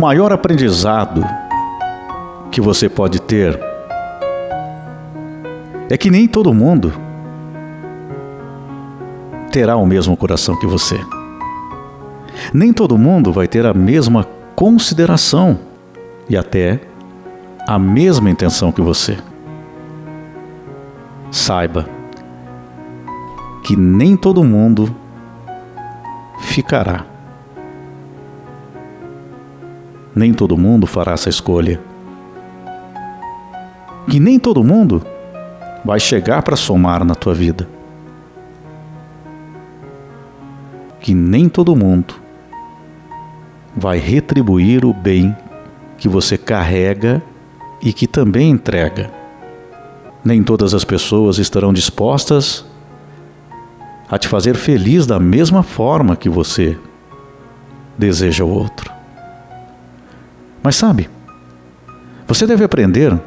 Maior aprendizado que você pode ter é que nem todo mundo terá o mesmo coração que você. Nem todo mundo vai ter a mesma consideração e até a mesma intenção que você. Saiba que nem todo mundo ficará. Nem todo mundo fará essa escolha. Que nem todo mundo vai chegar para somar na tua vida. Que nem todo mundo vai retribuir o bem que você carrega e que também entrega. Nem todas as pessoas estarão dispostas a te fazer feliz da mesma forma que você deseja o outro. Mas sabe, você deve aprender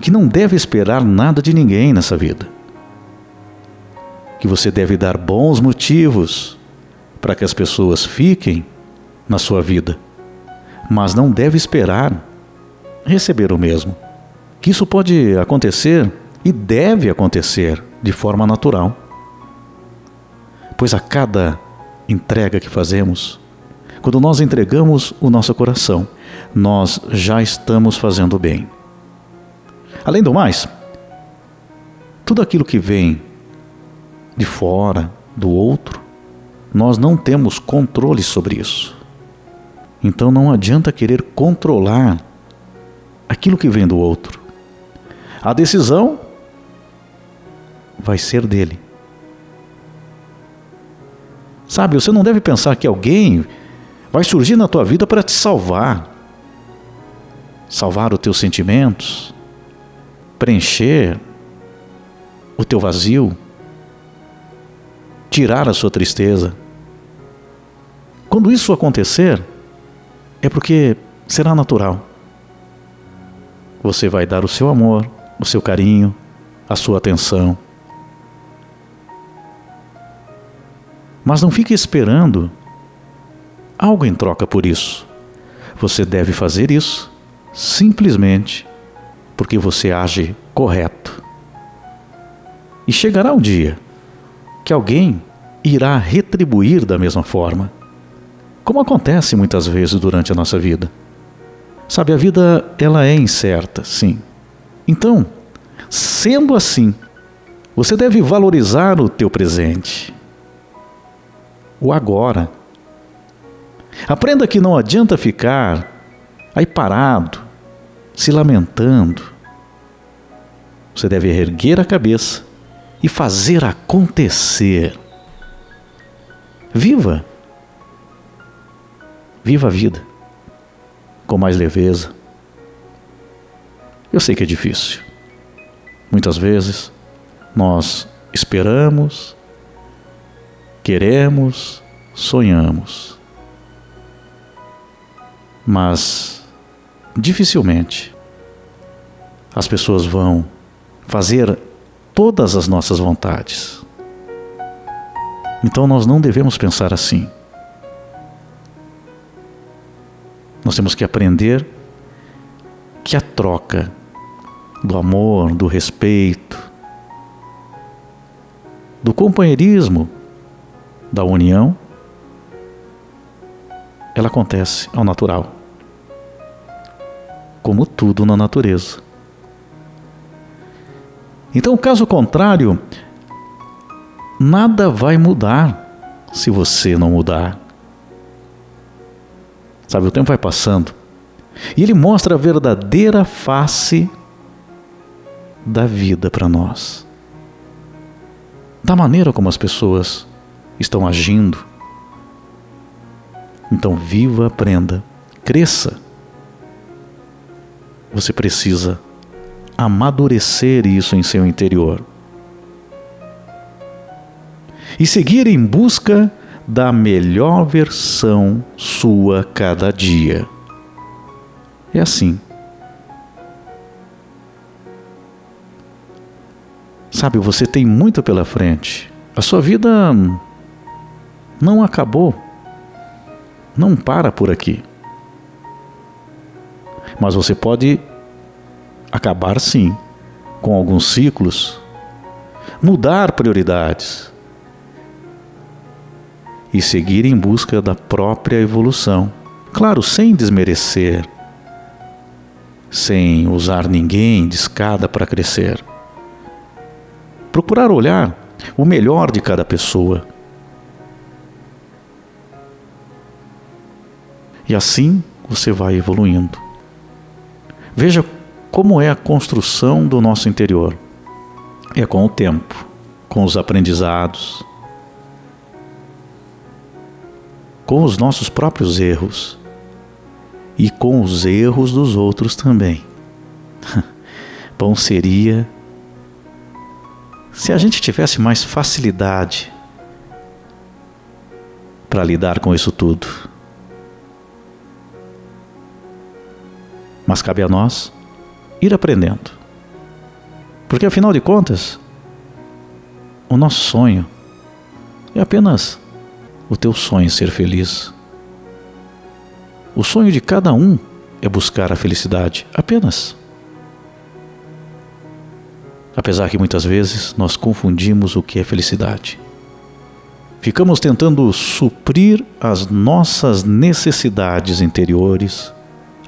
que não deve esperar nada de ninguém nessa vida. Que você deve dar bons motivos para que as pessoas fiquem na sua vida, mas não deve esperar receber o mesmo. Que isso pode acontecer e deve acontecer de forma natural. Pois a cada entrega que fazemos, quando nós entregamos o nosso coração, nós já estamos fazendo bem. Além do mais, tudo aquilo que vem de fora, do outro, nós não temos controle sobre isso. Então não adianta querer controlar aquilo que vem do outro. A decisão vai ser dele. Sabe, você não deve pensar que alguém vai surgir na tua vida para te salvar, salvar os teus sentimentos, preencher o teu vazio, tirar a sua tristeza. Quando isso acontecer, é porque será natural. Você vai dar o seu amor, o seu carinho, a sua atenção. Mas não fique esperando algo em troca por isso. Você deve fazer isso simplesmente porque você age correto. E chegará um dia que alguém irá retribuir da mesma forma, como acontece muitas vezes durante a nossa vida. Sabe, a vida ela é incerta, sim. Então, sendo assim, você deve valorizar o teu presente, o agora. Aprenda que não adianta ficar aí parado, se lamentando. Você deve erguer a cabeça e fazer acontecer. Viva! Viva a vida com mais leveza. Eu sei que é difícil. Muitas vezes nós esperamos, queremos, sonhamos, mas dificilmente as pessoas vão fazer todas as nossas vontades. Então nós não devemos pensar assim. Nós temos que aprender que a troca do amor, do respeito, do companheirismo, da união, ela acontece ao natural como tudo na natureza. Então, caso contrário, nada vai mudar se você não mudar. Sabe, o tempo vai passando e ele mostra a verdadeira face da vida para nós. Da maneira como as pessoas estão agindo. Então, viva, aprenda, cresça você precisa amadurecer isso em seu interior. E seguir em busca da melhor versão sua cada dia. É assim. Sabe, você tem muito pela frente. A sua vida não acabou. não para por aqui. Mas você pode acabar sim com alguns ciclos, mudar prioridades e seguir em busca da própria evolução. Claro, sem desmerecer, sem usar ninguém de escada para crescer. Procurar olhar o melhor de cada pessoa. E assim você vai evoluindo. Veja como é a construção do nosso interior. É com o tempo, com os aprendizados, com os nossos próprios erros e com os erros dos outros também. Bom seria se a gente tivesse mais facilidade para lidar com isso tudo. Mas cabe a nós ir aprendendo. Porque afinal de contas, o nosso sonho é apenas o teu sonho ser feliz. O sonho de cada um é buscar a felicidade apenas. Apesar que muitas vezes nós confundimos o que é felicidade. Ficamos tentando suprir as nossas necessidades interiores,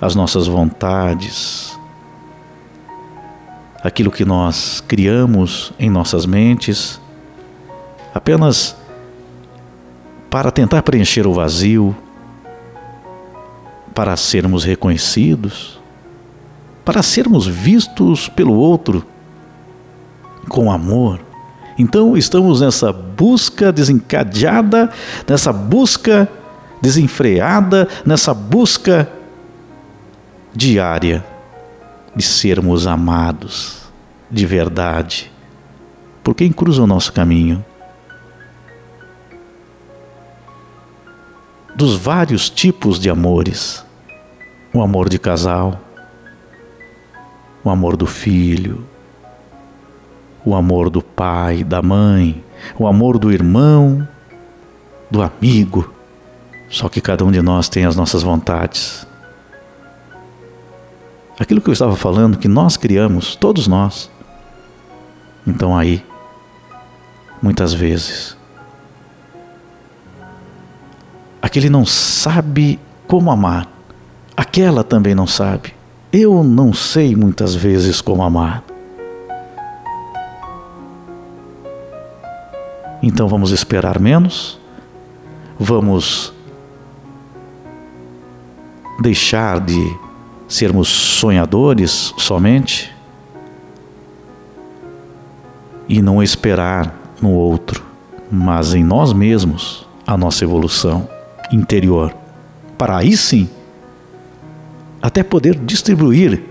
as nossas vontades, aquilo que nós criamos em nossas mentes, apenas para tentar preencher o vazio, para sermos reconhecidos, para sermos vistos pelo outro com amor. Então estamos nessa busca desencadeada, nessa busca desenfreada, nessa busca diária de sermos amados de verdade por quem cruza o nosso caminho. Dos vários tipos de amores: o amor de casal, o amor do filho, o amor do pai, da mãe, o amor do irmão, do amigo. Só que cada um de nós tem as nossas vontades. Aquilo que eu estava falando, que nós criamos, todos nós. Então aí, muitas vezes, aquele não sabe como amar, aquela também não sabe. Eu não sei muitas vezes como amar. Então vamos esperar menos, vamos deixar de sermos sonhadores somente e não esperar no outro, mas em nós mesmos a nossa evolução interior, para aí sim até poder distribuir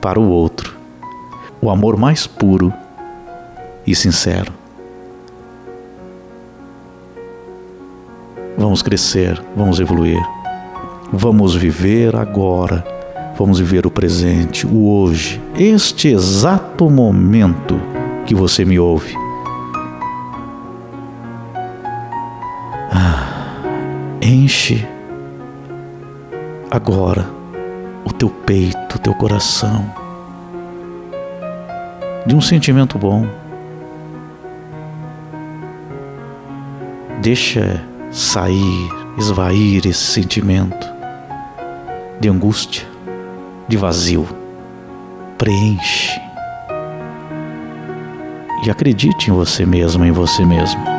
para o outro o amor mais puro e sincero. Vamos crescer, vamos evoluir, vamos viver agora Vamos viver o presente, o hoje, este exato momento que você me ouve. Ah, enche agora o teu peito, o teu coração de um sentimento bom. Deixa sair, esvair esse sentimento de angústia, de vazio. Preenche. E acredite em você mesmo, em você mesmo.